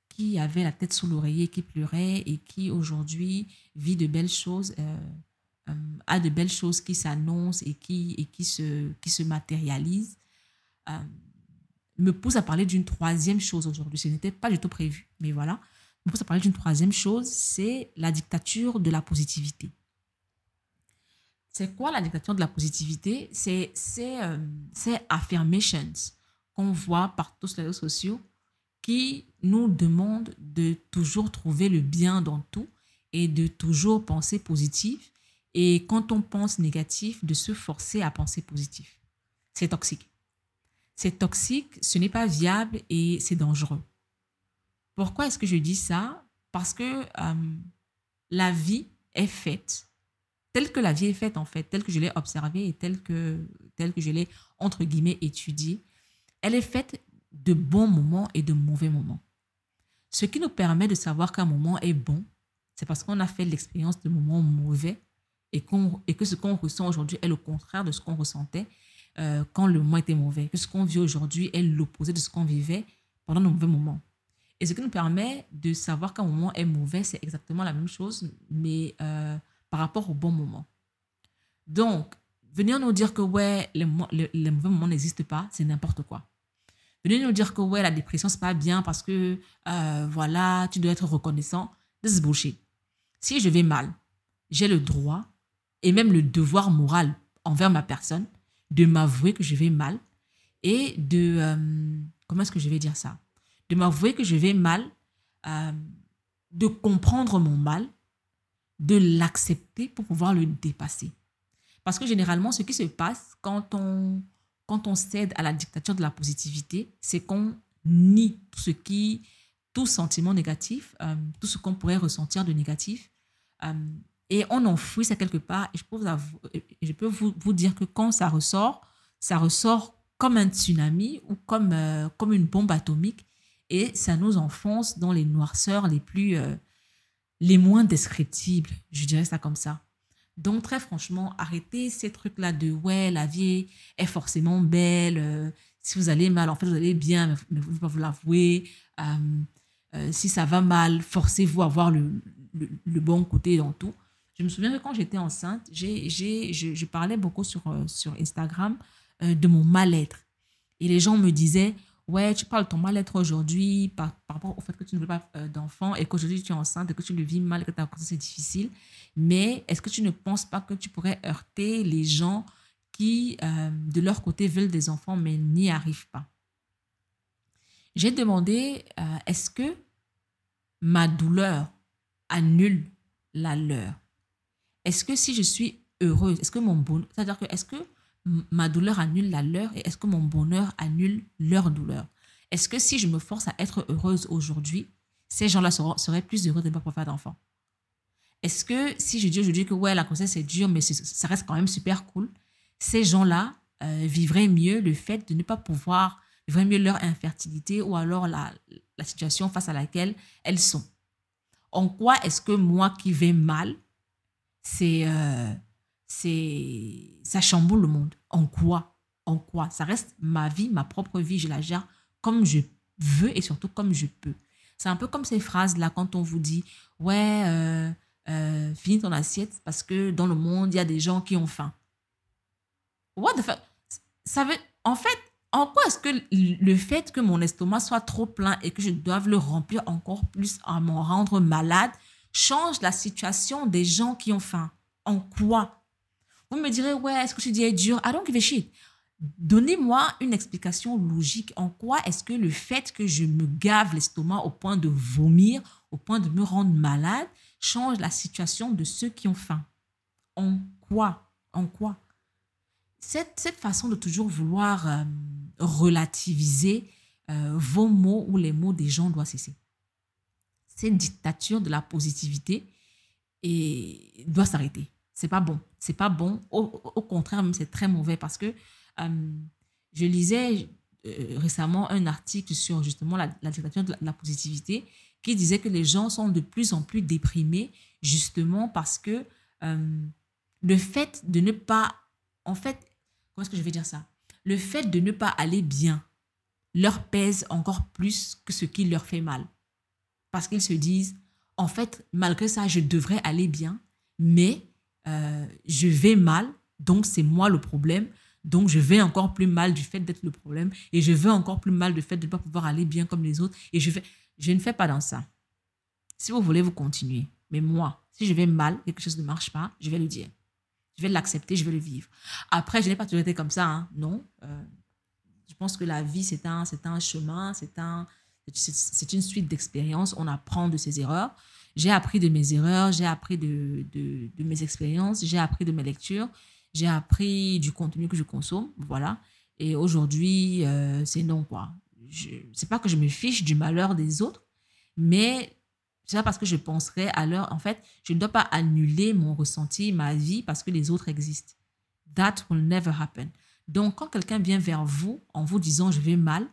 qui avait la tête sous l'oreiller, qui pleurait et qui aujourd'hui vit de belles choses, euh, a de belles choses qui s'annoncent et qui, et qui, se, qui se matérialisent, me pousse à parler d'une troisième chose aujourd'hui. Ce n'était pas du tout prévu, mais voilà. Me pousse à parler d'une troisième chose, c'est la dictature de la positivité. C'est quoi la dictature de la positivité? C'est ces euh, affirmations qu'on voit par tous les réseaux sociaux qui nous demandent de toujours trouver le bien dans tout et de toujours penser positif et quand on pense négatif, de se forcer à penser positif. C'est toxique. C'est toxique, ce n'est pas viable et c'est dangereux. Pourquoi est-ce que je dis ça? Parce que euh, la vie est faite, telle que la vie est faite en fait, telle que je l'ai observée et telle que, telle que je l'ai, entre guillemets, étudiée, elle est faite de bons moments et de mauvais moments. Ce qui nous permet de savoir qu'un moment est bon, c'est parce qu'on a fait l'expérience de moments mauvais et, et que ce qu'on ressent aujourd'hui est le contraire de ce qu'on ressentait euh, quand le moment était mauvais, que ce qu'on vit aujourd'hui est l'opposé de ce qu'on vivait pendant nos mauvais moments. Et ce qui nous permet de savoir qu'un moment est mauvais, c'est exactement la même chose, mais euh, rapport au bon moment. Donc, venir nous dire que ouais, les, les, mauvais moments n'existent pas, c'est n'importe quoi. Venir nous dire que ouais, la dépression, c'est pas bien parce que euh, voilà, tu dois être reconnaissant, this is bullshit. Si je vais mal, j'ai le droit et même le devoir moral envers ma personne de m'avouer que je vais mal et de... Euh, comment est-ce que je vais dire ça? De m'avouer que je vais mal, euh, de comprendre mon mal, de l'accepter pour pouvoir le dépasser. Parce que généralement, ce qui se passe quand on, quand on cède à la dictature de la positivité, c'est qu'on nie tout ce qui, tout sentiment négatif, euh, tout ce qu'on pourrait ressentir de négatif, et on enfouit ça quelque part. Et je peux, vous, je peux vous, vous, dire que quand ça ressort, ça ressort comme un tsunami ou comme, euh, comme une bombe atomique et ça nous enfonce dans les noirceurs les plus euh, les moins descriptibles, je dirais ça comme ça. Donc très franchement, arrêtez ces trucs-là de ouais, la vie est forcément belle, euh, si vous allez mal, en fait vous allez bien, mais vous ne pouvez pas vous l'avouer. si ça va mal, forcez-vous à voir le, bon côté dans tout. Je me souviens que quand j'étais enceinte, j'ai, j'ai, je, je, parlais beaucoup sur, sur Instagram euh, de mon mal-être. Et les gens me disaient, ouais, tu parles de ton mal-être aujourd'hui par, rapport au fait que tu ne veux pas euh, d'enfant et qu'aujourd'hui tu es enceinte et que tu le vis mal que ta c'est difficile. Mais est-ce que tu ne penses pas que tu pourrais heurter les gens qui, euh, de leur côté, veulent des enfants mais n'y arrivent pas? J'ai demandé, est-ce que ma douleur annule la leur? Est-ce que si je suis heureuse, est-ce que mon bonheur, c'est-à-dire que est-ce que ma douleur annule la leur et est-ce que mon bonheur annule leur douleur? Est-ce que si je me force à être heureuse aujourd'hui, ces gens-là seraient plus heureux de ne pas pouvoir faire d'enfants? Est-ce que si je dis aujourd'hui que ouais, la grossesse c'est dur, mais ça reste quand même super cool, ces gens-là euh, vivraient mieux le fait de ne pas pouvoir, vivraient mieux leur infertilité ou alors la, la situation face à laquelle elles sont? En quoi est-ce que moi qui vais mal, c'est... Euh, c'est ça chamboule le monde. En quoi? En quoi? Ça reste ma vie, ma propre vie, je la gère comme je veux et surtout comme je peux. C'est un peu comme ces phrases-là quand on vous dit Ouais, euh, euh, finis ton assiette parce que dans le monde, il y a des gens qui ont faim. What the fuck? Ça veut. En fait, en quoi est-ce que le fait que mon estomac soit trop plein et que je doive le remplir encore plus à m'en rendre malade change la situation des gens qui ont faim? En quoi? Vous me direz, ouais, est-ce que je dis dur I don't give a. Donnez-moi une explication logique. En quoi est-ce que le fait que je me gave l'estomac au point de vomir, au point de me rendre malade, change la situation de ceux qui ont faim? En quoi? En quoi? Cette, cette, façon de toujours vouloir euh, relativiser euh, vos mots ou les mots des gens doit cesser. Cette dictature de la positivité et doit s'arrêter c'est pas bon. C'est pas bon. Au, contraire, même c'est très mauvais parce que euh, je lisais euh, récemment un article sur justement la, la dictature de la, positivité qui disait que les gens sont de plus en plus déprimés justement parce que euh, le fait de ne pas, en fait, comment est-ce que je vais dire ça? Le fait de ne pas aller bien leur pèse encore plus que ce qui leur fait mal. Parce qu'ils se disent, en fait, malgré ça, je devrais aller bien, mais euh, je vais mal, donc c'est moi le problème. Donc je vais encore plus mal du fait d'être le problème et je vais encore plus mal du fait de ne pas pouvoir aller bien comme les autres. Et je, ne fais pas dans ça. Si vous voulez, vous continuez. Mais moi, si je vais mal, quelque chose ne marche pas, je vais le dire. Je vais l'accepter, je vais le vivre. Après, je n'ai pas toujours été comme ça, hein. non. Euh, je pense que la vie, c'est un, un chemin, c'est un, c'est une suite d'expériences. On apprend de ses erreurs. J'ai appris de mes erreurs, j'ai appris de, mes expériences, j'ai appris de mes lectures, j'ai appris du contenu que je consomme, voilà. Et aujourd'hui, euh, c'est non, quoi. C'est pas que je me fiche du malheur des autres, mais c'est parce que je penserais à leur... En fait, je ne dois pas annuler mon ressenti, ma vie, parce que les autres existent. That will never happen. Donc, quand quelqu'un vient vers vous en vous disant je vais mal,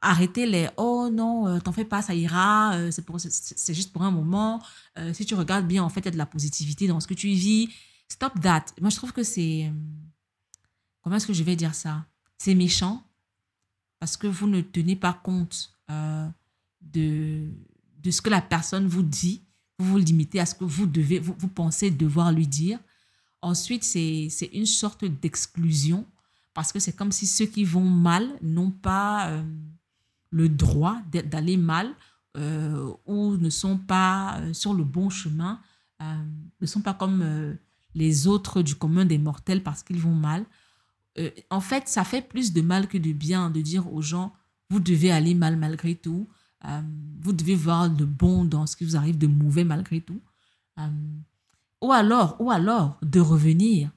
arrêtez les oh non, euh, t'en fais pas, ça ira, euh, c'est juste pour un moment. Euh, si tu regardes bien, en fait, il y a de la positivité dans ce que tu vis. Stop that. Moi, je trouve que c'est. Comment est-ce que je vais dire ça? C'est méchant parce que vous ne tenez pas compte de, de ce que la personne vous dit. Vous vous limitez à ce que vous devez, vous, vous pensez devoir lui dire. Ensuite, c'est une sorte d'exclusion parce que c'est comme si ceux qui vont mal n'ont pas le droit d'aller mal euh, ou ne sont pas euh, sur le bon chemin, ne sont pas comme les autres du commun des mortels parce qu'ils vont mal. en fait, ça fait plus de mal que de bien de dire aux gens, vous devez aller mal malgré tout, vous devez voir le bon dans ce qui vous arrive de mauvais malgré tout. ou alors, ou alors de revenir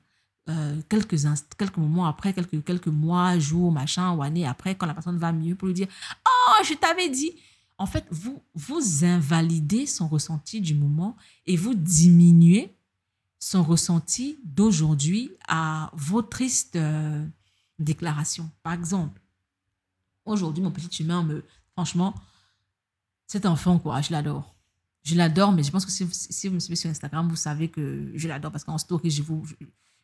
euh, quelques, quelques moments après, quelques, quelques mois, jours, machin, ou années après, quand la personne va mieux, pour lui dire Oh, je t'avais dit. En fait, vous, vous invalidez son ressenti du moment et vous diminuez son ressenti d'aujourd'hui à vos tristes euh, déclarations. Par exemple, aujourd'hui, mon petit humain me. Franchement, cet enfant, quoi, je l'adore. Je l'adore, mais je pense que si, vous me suivez sur Instagram, vous savez que je l'adore parce qu'en story, je vous,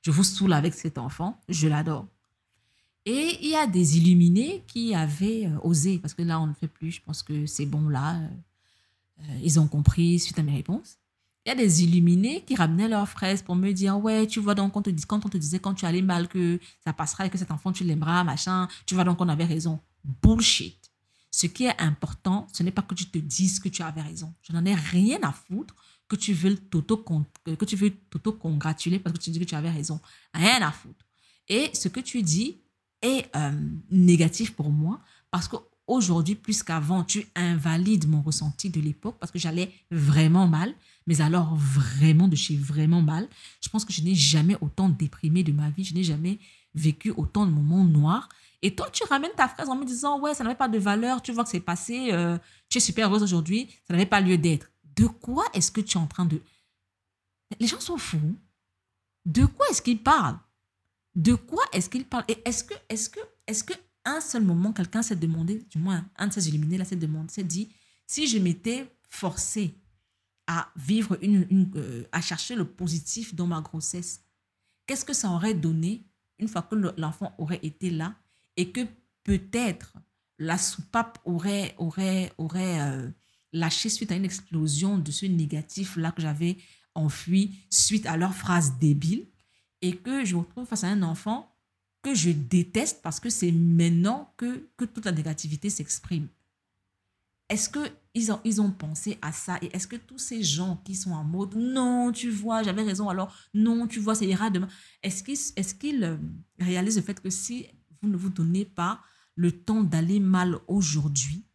je vous saoule avec cet enfant, je l'adore. Et il y a des illuminés qui avaient euh, osé, parce que là, on ne fait plus, je pense que c'est bon là, euh, euh, ils ont compris suite à mes réponses. Il y a des illuminés qui ramenaient leurs fraises pour me dire Ouais, tu vois, donc, on te dit, quand on te disait quand tu allais mal que ça passera et que cet enfant, tu l'aimeras, machin, tu vois, donc on avait raison. Bullshit. Ce qui est important, ce n'est pas que tu te dises que tu avais raison. Je n'en ai rien à foutre que tu veux t'auto-congratuler parce que tu dis que tu avais raison. Rien à foutre. Et ce que tu dis est euh, négatif pour moi parce qu'aujourd'hui, plus qu'avant, tu invalides mon ressenti de l'époque parce que j'allais vraiment mal, mais alors vraiment de chez vraiment mal. Je pense que je n'ai jamais autant déprimé de ma vie, je n'ai jamais vécu autant de moments noirs. Et toi, tu ramènes ta phrase en me disant, ouais, ça n'avait pas de valeur, tu vois que c'est passé, euh, tu es super heureuse aujourd'hui, ça n'avait pas lieu d'être. De quoi est-ce que tu es en train de... Les gens sont fous. De quoi est-ce qu'ils parlent? De quoi est-ce qu'ils parlent Et est-ce que, est-ce que, est-ce que un seul moment, quelqu'un s'est demandé, du moins un de ces illuminés là s'est demandé, s'est dit, si je m'étais forcé à vivre une, euh, à chercher le positif dans ma grossesse, qu'est-ce que ça aurait donné une fois que l'enfant aurait été là et que peut-être la soupape aurait aurait aurait euh, lâché suite à une explosion de ce négatif-là que j'avais enfui suite à leur phrase débile? Et que je me retrouve face à un enfant que je déteste parce que c'est maintenant que, que toute la négativité s'exprime. Est-ce qu'ils ont, ils ont pensé à ça? Et est-ce que tous ces gens qui sont en mode non, tu vois, j'avais raison, alors non, tu vois, ça ira demain. Est-ce qu'ils est qu'ils euh, réalisent le fait que si vous ne vous donnez pas le temps d'aller mal aujourd'hui,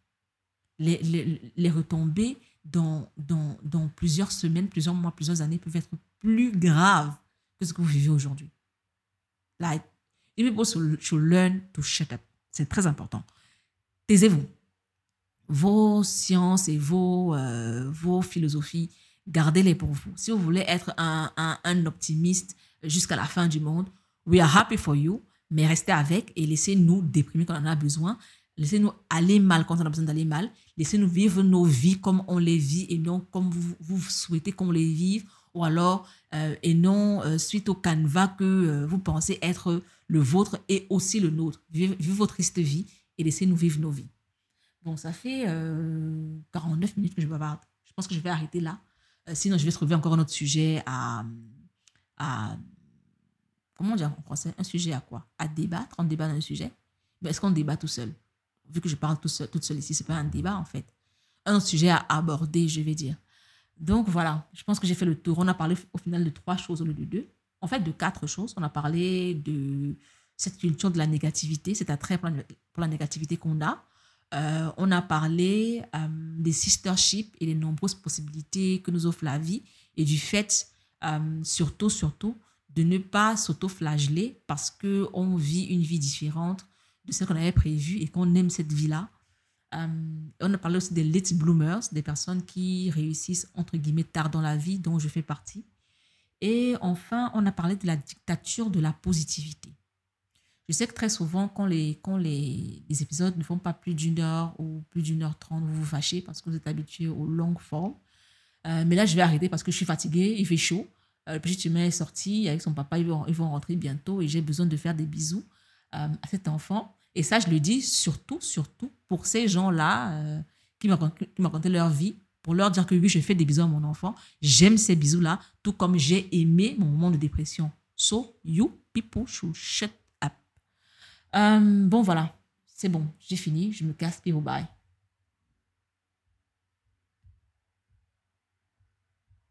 les, les, retombées dans, dans, dans, plusieurs semaines, plusieurs mois, plusieurs années peuvent être plus graves? Que ce que vous vivez aujourd'hui. Like, if people should learn to shut up. C'est très important. Taisez-vous. Vos sciences et vos, euh, vos philosophies, gardez-les pour vous. Si vous voulez être un, un, un optimiste jusqu'à la fin du monde, we are happy for you, mais restez avec et laissez-nous déprimer quand on en a besoin. Laissez-nous aller mal quand on a besoin d'aller mal. Laissez-nous vivre nos vies comme on les vit et non comme vous, vous souhaitez qu'on les vive. Ou alors, euh, et non euh, suite au canevas que euh, vous pensez être le vôtre et aussi le nôtre. Vivez, votre triste vie et laissez-nous vivre nos vies. Bon, ça fait 49 minutes que je bavarde. Je pense que je vais arrêter là. sinon, je vais trouver encore un autre sujet à. Comment dire en français? Un sujet à quoi? À débattre. On débat dans un sujet. Mais est-ce qu'on débat tout seul? Vu que je parle tout seul, toute seule ici, c'est pas un débat en fait. Un sujet à aborder, je vais dire. Donc voilà, je pense que j'ai fait le tour. On a parlé au final de trois choses au lieu de deux. En fait, de quatre choses. On a parlé de cette culture de la négativité, cet attrait pour la, négativité qu'on a. Euh, on a parlé euh, des sisterships et des nombreuses possibilités que nous offre la vie et du fait, euh, surtout, surtout, de ne pas s'auto-flageller parce qu'on vit une vie différente de ce qu'on avait prévu et qu'on aime cette vie-là. Euh, on a parlé aussi des late bloomers, des personnes qui réussissent entre guillemets tard dans la vie, dont je fais partie. Et enfin, on a parlé de la dictature de la positivité. Je sais que très souvent, quand les, quand les, les épisodes ne font pas plus d'une heure ou plus d'une heure trente, vous vous fâchez parce que vous êtes habitué aux longues formes. Euh, mais là, je vais arrêter parce que je suis fatiguée, il fait chaud. Euh, le petit humain est sorti avec son papa, ils vont, ils vont rentrer bientôt et j'ai besoin de faire des bisous. À cet enfant. Et ça, je le dis surtout, surtout pour ces gens-là euh, qui me racontaient leur vie pour leur dire que oui, je fais des bisous à mon enfant. J'aime ces bisous-là, tout comme j'ai aimé mon moment de dépression. So, you people should shut up. Euh, bon, voilà. C'est bon, j'ai fini. Je me casse. Puis, bye.